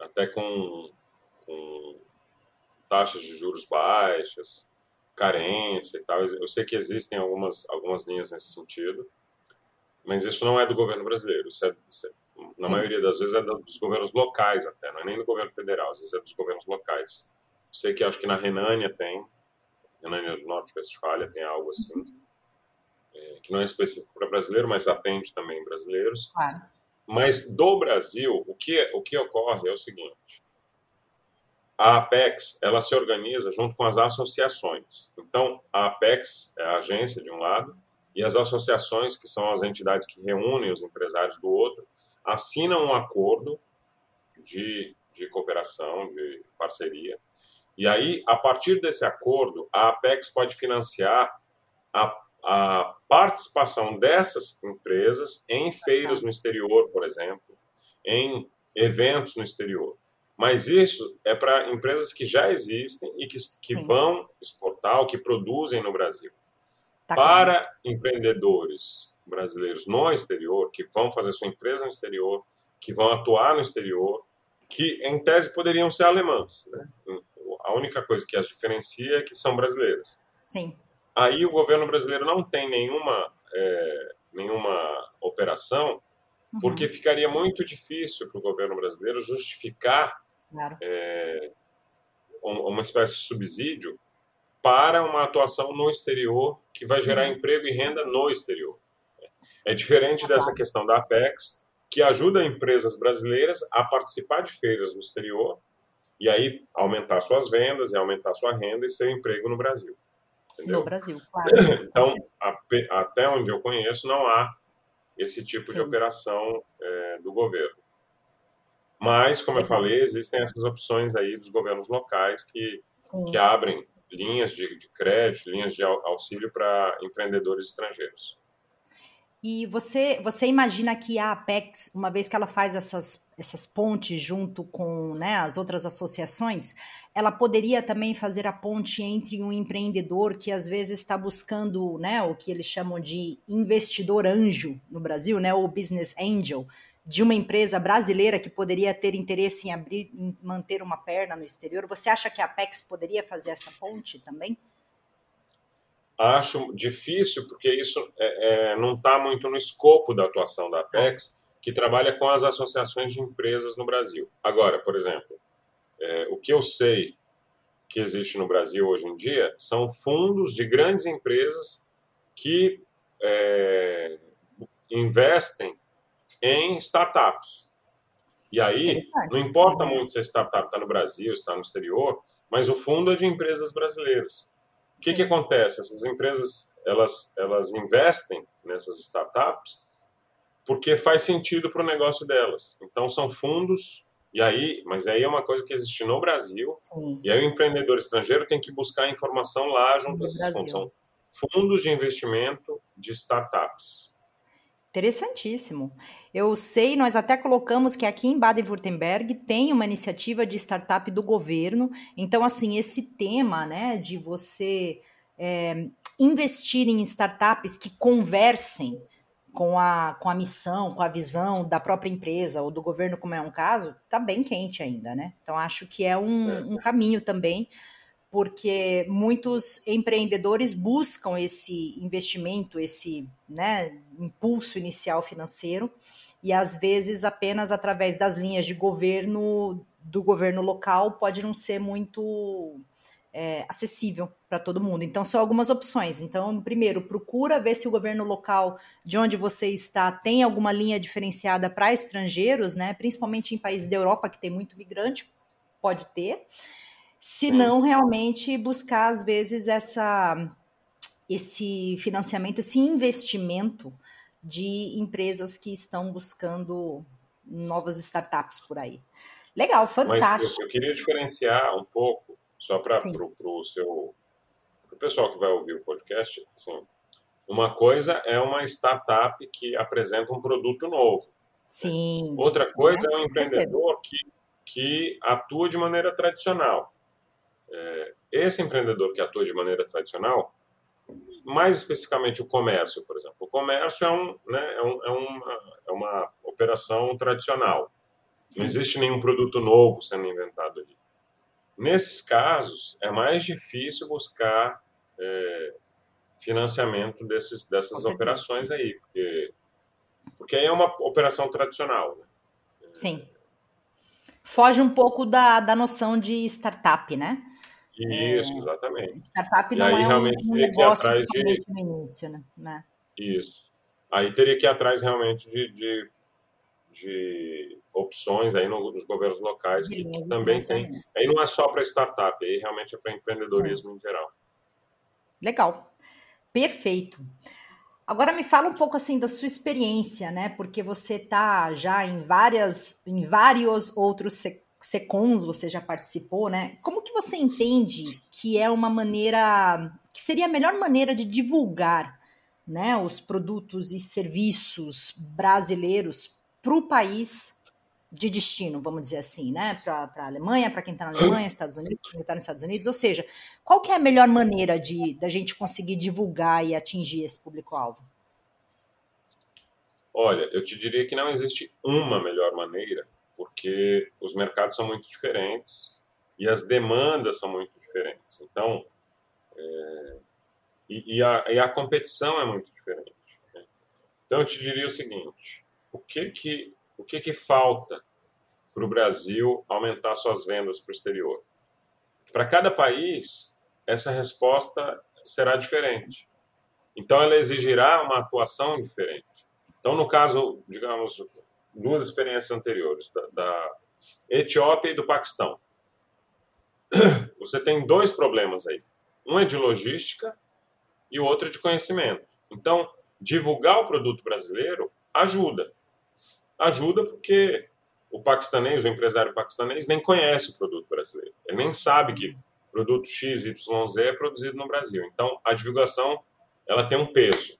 até com, com taxas de juros baixas, carência e tal. Eu sei que existem algumas, algumas linhas nesse sentido, mas isso não é do governo brasileiro. Isso é, isso é, na Sim. maioria das vezes é dos governos locais até, não é nem do governo federal, às vezes é dos governos locais. Eu sei que acho que na Renânia tem, Renânia do Norte-Westfália tem algo assim, é, que não é específico para brasileiro, mas atende também brasileiros. Claro. Mas do Brasil, o que, o que ocorre é o seguinte: a Apex ela se organiza junto com as associações. Então, a Apex é a agência de um lado e as associações, que são as entidades que reúnem os empresários do outro, assinam um acordo de, de cooperação, de parceria, e aí, a partir desse acordo, a Apex pode financiar a, a participação dessas empresas em feiras no exterior, por exemplo, em eventos no exterior. Mas isso é para empresas que já existem e que, que vão exportar ou que produzem no Brasil. Tá para claro. empreendedores brasileiros no exterior, que vão fazer sua empresa no exterior, que vão atuar no exterior, que em tese poderiam ser alemãs, né? A única coisa que as diferencia é que são brasileiras. Sim. Aí o governo brasileiro não tem nenhuma, é, nenhuma operação, uhum. porque ficaria muito difícil para o governo brasileiro justificar claro. é, uma espécie de subsídio para uma atuação no exterior que vai gerar uhum. emprego e renda no exterior. É diferente ah, dessa questão da Apex, que ajuda empresas brasileiras a participar de feiras no exterior e aí aumentar suas vendas e aumentar sua renda e seu emprego no Brasil. Entendeu? No Brasil, claro. Então, até onde eu conheço, não há esse tipo Sim. de operação é, do governo. Mas, como eu falei, existem essas opções aí dos governos locais que, que abrem linhas de, de crédito, linhas de auxílio para empreendedores estrangeiros. E você, você imagina que a Apex, uma vez que ela faz essas, essas pontes junto com né, as outras associações, ela poderia também fazer a ponte entre um empreendedor que às vezes está buscando né, o que eles chamam de investidor anjo no Brasil, né, ou business angel, de uma empresa brasileira que poderia ter interesse em abrir, em manter uma perna no exterior. Você acha que a Apex poderia fazer essa ponte também? Acho difícil, porque isso é, é, não está muito no escopo da atuação da Apex, que trabalha com as associações de empresas no Brasil. Agora, por exemplo, é, o que eu sei que existe no Brasil hoje em dia são fundos de grandes empresas que é, investem em startups. E aí, não importa muito se a startup está no Brasil, está no exterior, mas o fundo é de empresas brasileiras. O que, que acontece? Essas empresas elas, elas investem nessas startups porque faz sentido para o negócio delas. Então são fundos e aí, mas aí é uma coisa que existe no Brasil. Sim. E aí o empreendedor estrangeiro tem que buscar informação lá junto a esses fundos. São fundos de investimento de startups. Interessantíssimo. Eu sei, nós até colocamos que aqui em Baden-Württemberg tem uma iniciativa de startup do governo. Então, assim, esse tema, né, de você é, investir em startups que conversem com a, com a missão, com a visão da própria empresa ou do governo, como é um caso, está bem quente ainda, né? Então, acho que é um, é. um caminho também porque muitos empreendedores buscam esse investimento, esse né, impulso inicial financeiro, e às vezes apenas através das linhas de governo do governo local pode não ser muito é, acessível para todo mundo. Então, são algumas opções. Então, primeiro, procura ver se o governo local de onde você está tem alguma linha diferenciada para estrangeiros, né? Principalmente em países da Europa que tem muito migrante, pode ter se não realmente buscar às vezes essa esse financiamento, esse investimento de empresas que estão buscando novas startups por aí. Legal, fantástico. Mas eu, eu queria diferenciar um pouco, só para o seu pro pessoal que vai ouvir o podcast, assim, uma coisa é uma startup que apresenta um produto novo. Sim. Outra coisa é, é um empreendedor que, que atua de maneira tradicional. É, esse empreendedor que atua de maneira tradicional, mais especificamente o comércio, por exemplo. O comércio é, um, né, é, um, é, uma, é uma operação tradicional. Sim. Não existe nenhum produto novo sendo inventado ali. Nesses casos, é mais difícil buscar é, financiamento desses, dessas operações aí, porque, porque aí é uma operação tradicional. Né? Sim. Foge um pouco da, da noção de startup, né? Isso, é, exatamente. Startup e não aí, é realmente um negócio atrás de... no início, né? né? Isso. Aí teria que ir atrás realmente de, de, de opções aí nos governos locais que, que também tem. Aí não é só para startup, aí realmente é para empreendedorismo Sim. em geral. Legal. Perfeito. Agora me fala um pouco assim da sua experiência, né? Porque você está já em várias, em vários outros sectores SECONs você já participou, né? Como que você entende que é uma maneira, que seria a melhor maneira de divulgar né, os produtos e serviços brasileiros para o país de destino, vamos dizer assim, né? Para a Alemanha, para quem está na Alemanha, Estados Unidos, quem está nos Estados Unidos, ou seja, qual que é a melhor maneira de da gente conseguir divulgar e atingir esse público-alvo? Olha, eu te diria que não existe uma melhor maneira, porque os mercados são muito diferentes e as demandas são muito diferentes. Então, é, e, e, a, e, a, competição é muito diferente. Né? Então, eu te diria o seguinte: o que que, o que, que falta para o Brasil aumentar suas vendas para o exterior? Para cada país, essa resposta será diferente. Então, ela exigirá uma atuação diferente. Então, no caso, digamos, duas experiências anteriores, da, da Etiópia e do Paquistão. Você tem dois problemas aí. Um é de logística e o outro é de conhecimento. Então, divulgar o produto brasileiro ajuda. Ajuda porque o paquistanês, o empresário paquistanês, nem conhece o produto brasileiro. Ele nem sabe que produto XYZ é produzido no Brasil. Então, a divulgação ela tem um peso.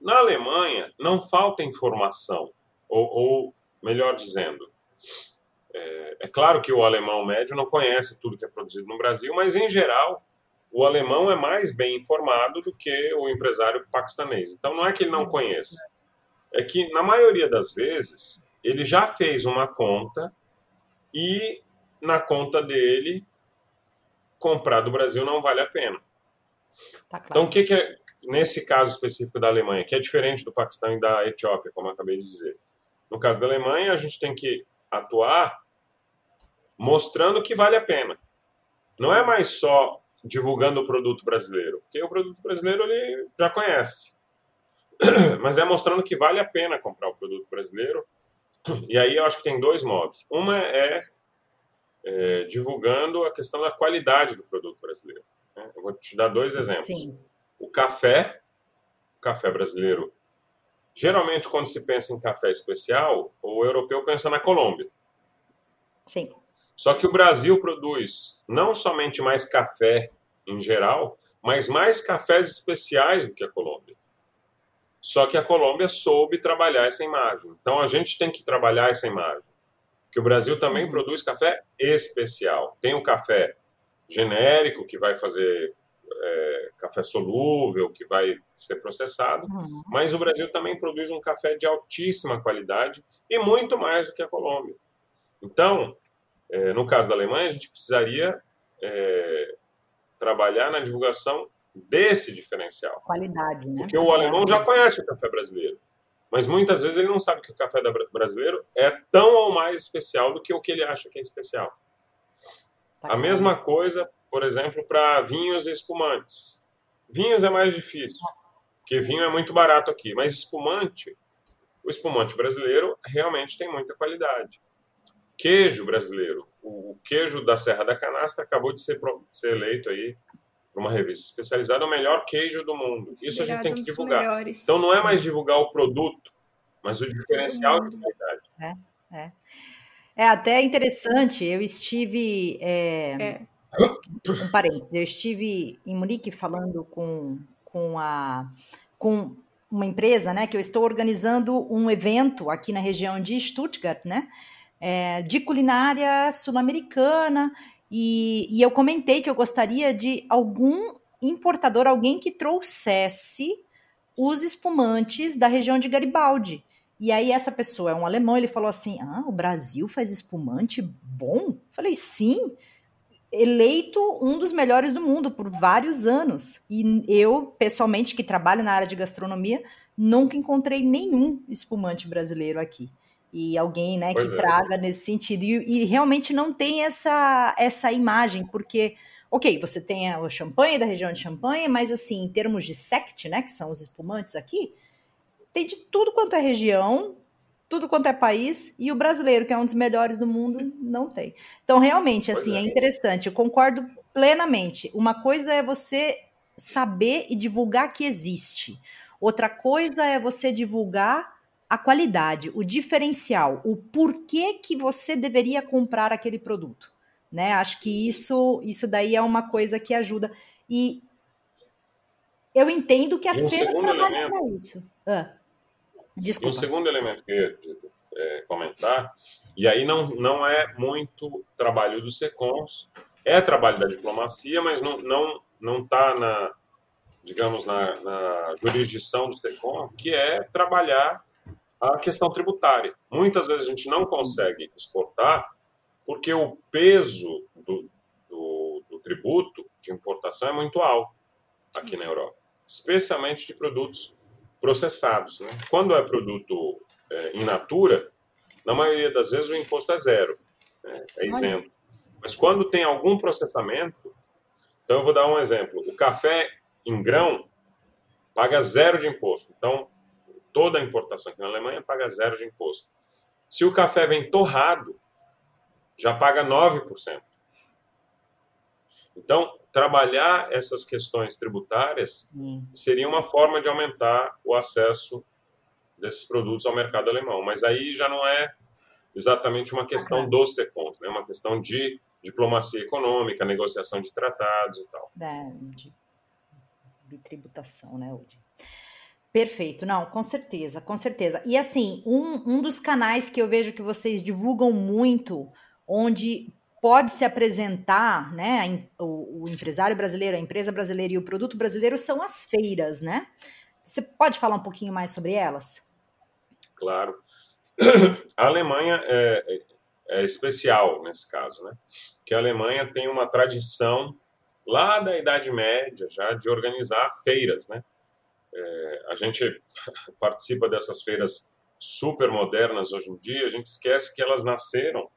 Na Alemanha, não falta informação, ou, ou melhor dizendo, é, é, claro que o alemão médio não conhece tudo que é produzido no Brasil, mas em geral o alemão é mais bem informado do que o empresário paquistanês. Então não é que ele não conheça, é que na maioria das vezes ele já fez uma conta e na conta dele comprar do Brasil não vale a pena. Tá claro. Então o que, que é nesse caso específico da Alemanha, que é diferente do Paquistão e da Etiópia, como eu acabei de dizer. No caso da Alemanha, a gente tem que atuar mostrando que vale a pena. Não é mais só divulgando o produto brasileiro, porque o produto brasileiro ele já conhece. Mas é mostrando que vale a pena comprar o produto brasileiro. E aí eu acho que tem dois modos. Uma é, é divulgando a questão da qualidade do produto brasileiro. Né? Eu vou te dar dois exemplos. Sim. O café, o café brasileiro. Geralmente, quando se pensa em café especial, o europeu pensa na Colômbia. Sim. Só que o Brasil produz não somente mais café em geral, mas mais cafés especiais do que a Colômbia. Só que a Colômbia soube trabalhar essa imagem. Então a gente tem que trabalhar essa imagem. Que o Brasil também uhum. produz café especial. Tem o café genérico, que vai fazer é, café solúvel, que vai ser processado, uhum. mas o Brasil também produz um café de altíssima qualidade e muito mais do que a Colômbia. Então, é, no caso da Alemanha, a gente precisaria é, trabalhar na divulgação desse diferencial. Qualidade, né? Porque o alemão já conhece o café brasileiro, mas muitas vezes ele não sabe que o café brasileiro é tão ou mais especial do que o que ele acha que é especial. Tá a mesma coisa, por exemplo, para vinhos e espumantes. Vinhos é mais difícil, porque vinho é muito barato aqui, mas espumante, o espumante brasileiro realmente tem muita qualidade. Queijo brasileiro, o queijo da Serra da Canastra acabou de ser, ser eleito aí por uma revista especializada o melhor queijo do mundo. Isso a gente tem que divulgar. Melhores. Então não é mais divulgar o produto, mas o diferencial de qualidade. É, é. é até interessante, eu estive... É... Um parênteses, eu estive em Munique falando com, com, a, com uma empresa, né, que eu estou organizando um evento aqui na região de Stuttgart, né, é, de culinária sul-americana, e, e eu comentei que eu gostaria de algum importador, alguém que trouxesse os espumantes da região de Garibaldi. E aí essa pessoa é um alemão, ele falou assim: "Ah, o Brasil faz espumante bom?" Falei: "Sim, eleito um dos melhores do mundo por vários anos. E eu, pessoalmente, que trabalho na área de gastronomia, nunca encontrei nenhum espumante brasileiro aqui. E alguém né, que é. traga nesse sentido. E, e, realmente não tem essa, essa imagem, porque, ok, você tem o champanhe da região de champanhe, mas assim, em termos de sect, né, que são os espumantes aqui, tem de tudo quanto é região, tudo quanto é país, e o brasileiro, que é um dos melhores do mundo, não tem. Então, realmente, assim, é. é interessante, eu concordo plenamente. Uma coisa é você saber e divulgar que existe. Outra coisa é você divulgar a qualidade, o diferencial, o porquê que você deveria comprar aquele produto, né? Acho que isso, isso daí é uma coisa que ajuda. E eu entendo que as um feiras trabalham para isso. Ah. Desculpa. Um segundo elemento que eu ia é, comentar, e aí não, não é muito trabalho dos SECONs, é trabalho da diplomacia, mas não não não está na digamos na, na, jurisdição do SECOM, que é trabalhar a questão tributária. Muitas vezes a gente não Sim. consegue exportar porque o peso do, do, do tributo de importação é muito alto aqui na Europa, especialmente de produtos processados. Né? Quando é produto é, in natura, na maioria das vezes o imposto é zero, né? é isento. Mas quando tem algum processamento, então eu vou dar um exemplo: o café em grão paga zero de imposto. Então, toda a importação aqui na Alemanha paga zero de imposto. Se o café vem torrado, já paga 9%. Então, trabalhar essas questões tributárias seria uma forma de aumentar o acesso desses produtos ao mercado alemão. Mas aí já não é exatamente uma questão uhum. dos SECONs, é né? uma questão de diplomacia econômica, negociação de tratados e tal. É, de bitributação, né, Udi? Perfeito, não, com certeza, com certeza. E assim, um, um dos canais que eu vejo que vocês divulgam muito, onde pode se apresentar, né, o, o, empresário brasileiro, a empresa brasileira e o produto brasileiro são as feiras, né? Você pode falar um pouquinho mais sobre elas? Claro. A Alemanha é, é especial nesse caso, né? Que a Alemanha tem uma tradição lá da Idade Média já de organizar feiras, né? É, a gente participa dessas feiras super modernas hoje em dia, a gente esquece que elas nasceram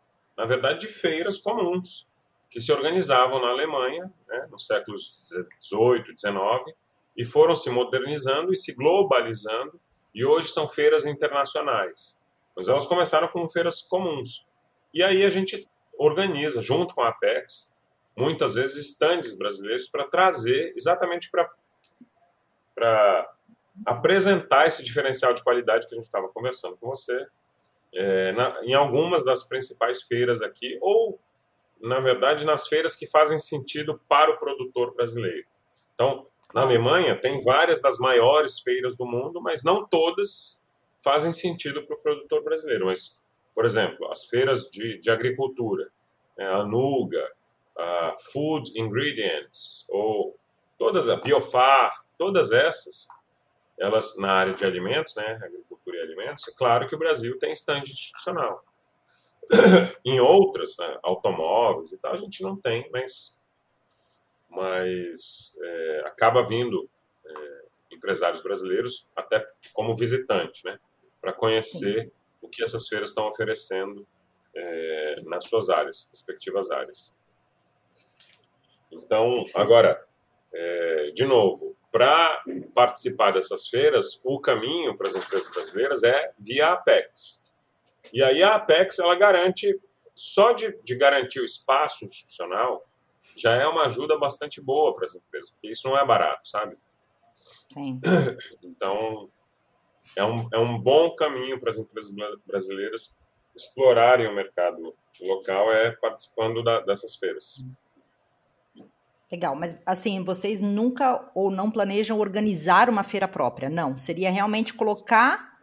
na verdade, de feiras comuns que se organizavam na Alemanha, né, nos séculos 18, 19, e foram se modernizando e se globalizando, e hoje são feiras internacionais. Mas elas começaram como feiras comuns. E aí a gente organiza, junto com a Apex, muitas vezes estandes brasileiros para trazer exatamente para apresentar esse diferencial de qualidade que a gente estava conversando com você, é, na, em algumas das principais feiras aqui, ou, na verdade, nas feiras que fazem sentido para o produtor brasileiro. Então, na Alemanha, tem várias das maiores feiras do mundo, mas não todas fazem sentido para o produtor brasileiro. Mas, por exemplo, as feiras de, de agricultura, né, a Nuga, a Food Ingredients, ou todas, a Biofar, todas essas, elas na área de alimentos, né, agricultura e alimentos, é claro que o Brasil tem estande institucional. em outras, né, automóveis e tal, a gente não tem, mas, mas é, acaba vindo é, empresários brasileiros até como visitante, né, para conhecer Sim. o que essas feiras estão oferecendo é, nas suas áreas, respectivas áreas. Então, agora, é, de novo, para participar dessas feiras, o caminho para as empresas brasileiras é via Apex. E aí a Apex ela garante, só de, de garantir o espaço institucional, já é uma ajuda bastante boa para as empresas, porque isso não é barato, sabe? Sim. Então, é um, é um bom caminho para as empresas brasileiras explorarem o mercado local é participando da, dessas feiras. Legal, mas assim, vocês nunca ou não planejam organizar uma feira própria? Não, seria realmente colocar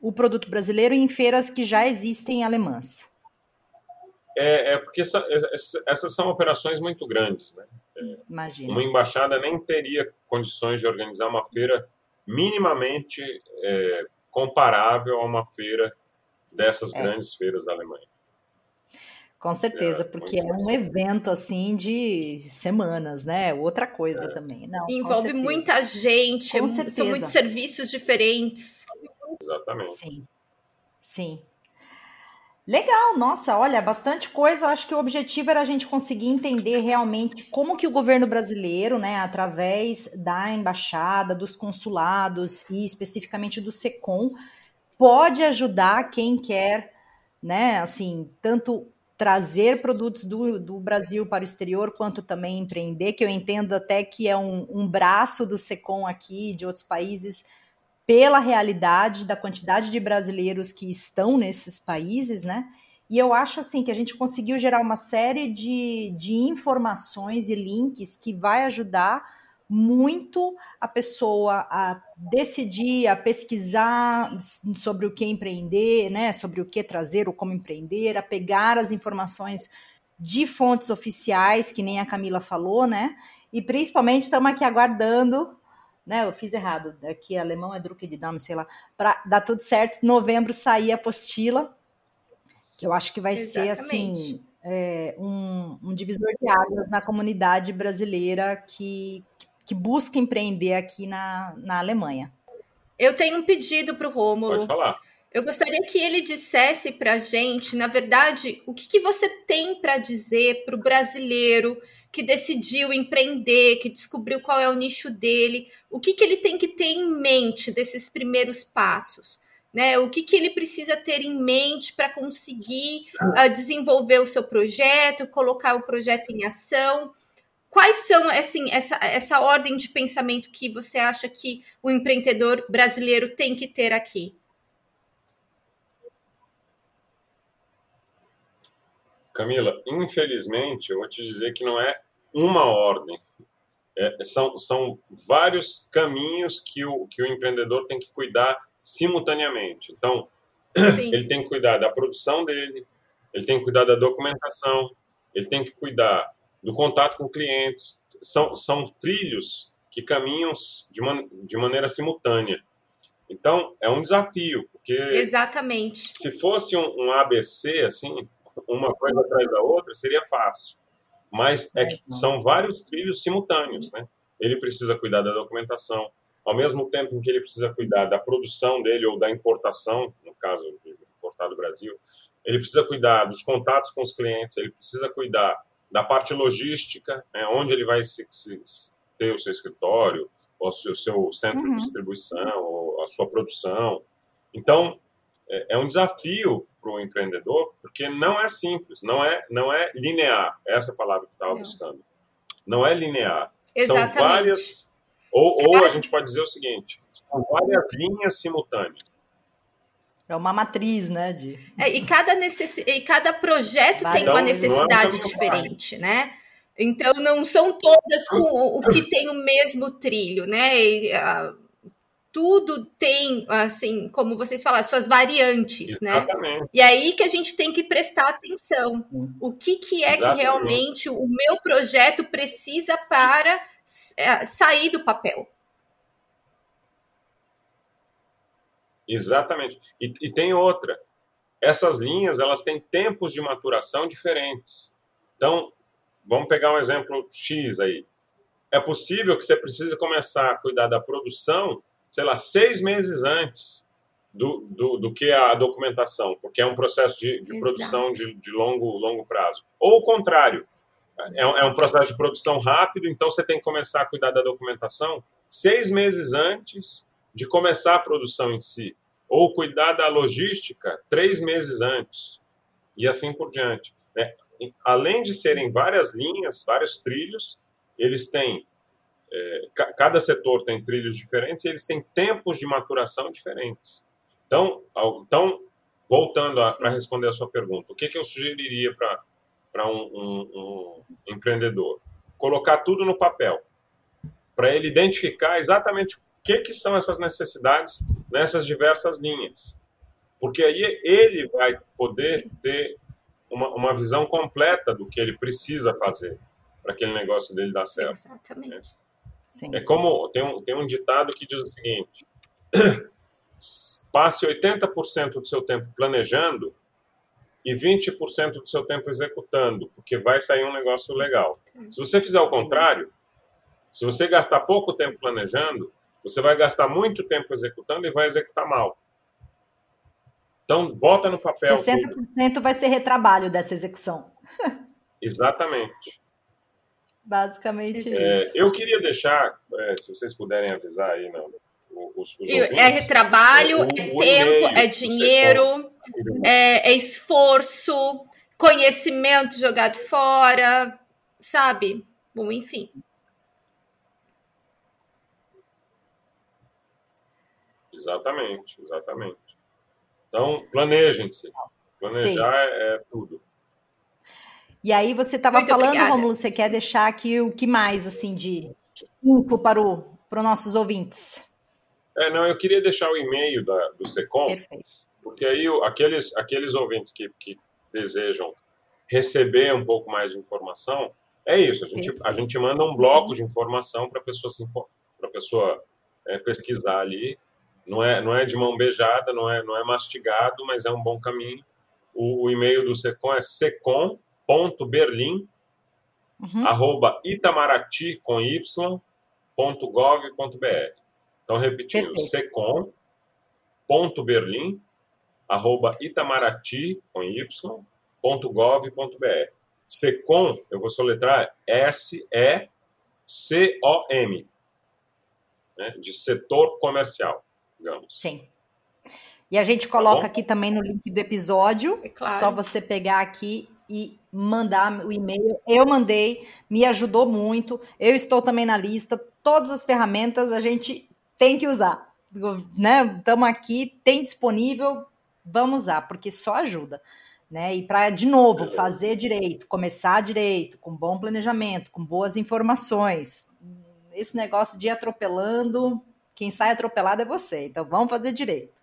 o produto brasileiro em feiras que já existem alemãs. É, é porque essa, essas são operações muito grandes, né? É, Imagina. Uma embaixada nem teria condições de organizar uma feira minimamente é, comparável a uma feira dessas é. grandes feiras da Alemanha. Com certeza, é, porque é um evento assim de semanas, né? Outra coisa é. também. Não, Envolve muita gente, com é, são muitos serviços diferentes. Exatamente. Sim. Sim. Legal, nossa, olha, bastante coisa. Acho que o objetivo era a gente conseguir entender realmente como que o governo brasileiro, né, através da embaixada, dos consulados e especificamente do SECOM, pode ajudar quem quer, né, assim, tanto trazer produtos do, do Brasil para o exterior, quanto também empreender, que eu entendo até que é um, um braço do SECOM aqui, de outros países, pela realidade da quantidade de brasileiros que estão nesses países, né? E eu acho assim que a gente conseguiu gerar uma série de, de informações e links que vai ajudar muito a pessoa a decidir, a pesquisar sobre o que empreender, né, sobre o que trazer ou como empreender, a pegar as informações de fontes oficiais, que nem a Camila falou, né? E principalmente estamos aqui aguardando, né? Eu fiz errado, aqui alemão é Druck de Dame, sei lá, para dar tudo certo, novembro sair a apostila, que eu acho que vai Exatamente. ser assim é, um, um divisor de águas na comunidade brasileira que, que busca empreender aqui na, na Alemanha. Eu tenho um pedido para o Rômulo. Pode falar. Eu gostaria que ele dissesse para a gente, na verdade, o que, que você tem para dizer para o brasileiro que decidiu empreender, que descobriu qual é o nicho dele, o que, que ele tem que ter em mente desses primeiros passos. Né? O que, que ele precisa ter em mente para conseguir uh, desenvolver o seu projeto, colocar o projeto em ação quais são assim essa, essa ordem de pensamento que você acha que o empreendedor brasileiro tem que ter aqui? Camila, infelizmente, eu vou te dizer que não é uma ordem É, são, são vários caminhos que o, que o empreendedor tem que cuidar simultaneamente. Então, Sim. ele tem que cuidar da produção dele, ele tem que cuidar da documentação, ele tem que cuidar do contato com clientes. São, são trilhos que caminham de, man, de maneira simultânea. Então, é um desafio, porque. Exatamente. Se fosse um, um ABC, assim, uma coisa atrás da outra, seria fácil. Mas é que são vários trilhos simultâneos, né? Ele precisa cuidar da documentação, ao mesmo tempo em que ele precisa cuidar da produção dele ou da importação, no caso de importar do Brasil, ele precisa cuidar dos contatos com os clientes, ele precisa cuidar da parte logística, né, onde ele vai se, se, ter o seu escritório, ou o seu, seu centro uhum. de distribuição, ou a sua produção. Então, é, é um desafio para o empreendedor, porque não é simples, não é, não é linear. É essa palavra que eu estava buscando. Não é linear. Exatamente. São várias. Ou, ou a gente pode dizer o seguinte: são várias linhas simultâneas. É uma matriz, né? De... É, e, cada necess... e cada projeto tem uma então, é necessidade é diferente, né? Então não são todas com o que tem o mesmo trilho, né? E, uh, tudo tem, assim, como vocês falaram, suas variantes, né? Exatamente. né? E aí que a gente tem que prestar atenção. O que, que é Exatamente. que realmente o meu projeto precisa para é, sair do papel? Exatamente. E, e tem outra. Essas linhas, elas têm tempos de maturação diferentes. Então, vamos pegar um exemplo X aí. É possível que você precise começar a cuidar da produção sei lá, seis meses antes do, do, do que a documentação, porque é um processo de, de produção de, de, longo, longo prazo. Ou o contrário, é, é um processo de produção rápido, então você tem que começar a cuidar da documentação seis meses antes de começar a produção em si. Ou cuidar da logística três meses antes. E assim por diante. Né? Além de serem várias linhas, vários trilhos, eles têm é, cada setor tem trilhos diferentes e eles têm tempos de maturação diferentes. Então, então voltando para responder a sua pergunta, o que, que eu sugeriria para um, um, um empreendedor? Colocar tudo no papel, para ele identificar exatamente que, que são essas necessidades nessas diversas linhas. Porque aí ele vai poder ter uma, uma visão completa do que ele precisa fazer para aquele negócio dele dar certo. Exatamente. Né? Sim. É como tem um, tem um ditado que diz o seguinte: passe 80% do seu tempo planejando e 20% do seu tempo executando, porque vai sair um negócio legal. Se você fizer o contrário, se você gastar pouco tempo planejando, você vai gastar muito tempo executando e vai executar mal. Então, bota no papel. 60% tudo. vai ser retrabalho dessa execução. Exatamente. Basicamente é, isso. Eu queria deixar, é, se vocês puderem avisar aí, não, os, os é retrabalho, é, o, é tempo, é dinheiro, é, é, esforço, conhecimento jogado fora, sabe? Bom, enfim. Exatamente, exatamente. Então, planejem-se. Planejar é, é tudo. E aí você estava falando, obrigada. Romulo, você quer deixar aqui o que mais, assim, de info para, o, para os nossos ouvintes? É, não, eu queria deixar o e-mail da, do SECOM, Perfeito. porque aí aqueles, aqueles ouvintes que, que desejam receber um pouco mais de informação, é isso, a gente, a gente manda um bloco de informação para a pessoa, se pra pessoa é, pesquisar ali, não é, não é de mão beijada, não é, não é mastigado, mas é um bom caminho. O, o e-mail do SECOM é secom berlim uhum. arroba itamaraty com y ponto gov ponto br. Então, repetindo, secom ponto berlim arroba itamaraty com y ponto gov ponto br. Secom, eu vou soletrar S-E-C-O-M, né, de setor comercial, digamos. Sim. E a gente coloca tá aqui também no link do episódio, é claro. só você pegar aqui e mandar o e-mail. Eu mandei, me ajudou muito. Eu estou também na lista. Todas as ferramentas a gente tem que usar. Né? Estamos aqui, tem disponível, vamos usar, porque só ajuda. Né? E para, de novo, fazer direito, começar direito, com bom planejamento, com boas informações. esse negócio de ir atropelando, quem sai atropelado é você. Então vamos fazer direito.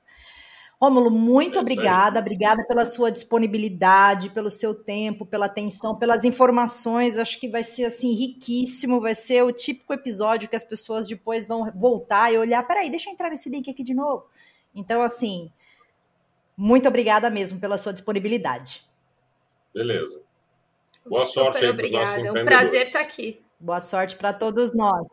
Rômulo, muito é obrigada, obrigada pela sua disponibilidade, pelo seu tempo, pela atenção, pelas informações. Acho que vai ser assim riquíssimo, vai ser o típico episódio que as pessoas depois vão voltar e olhar, peraí, deixa eu entrar nesse link aqui de novo. Então, assim, muito obrigada mesmo pela sua disponibilidade. Beleza. Boa sorte Super aí obrigada. É um prazer estar aqui. Boa sorte para todos nós.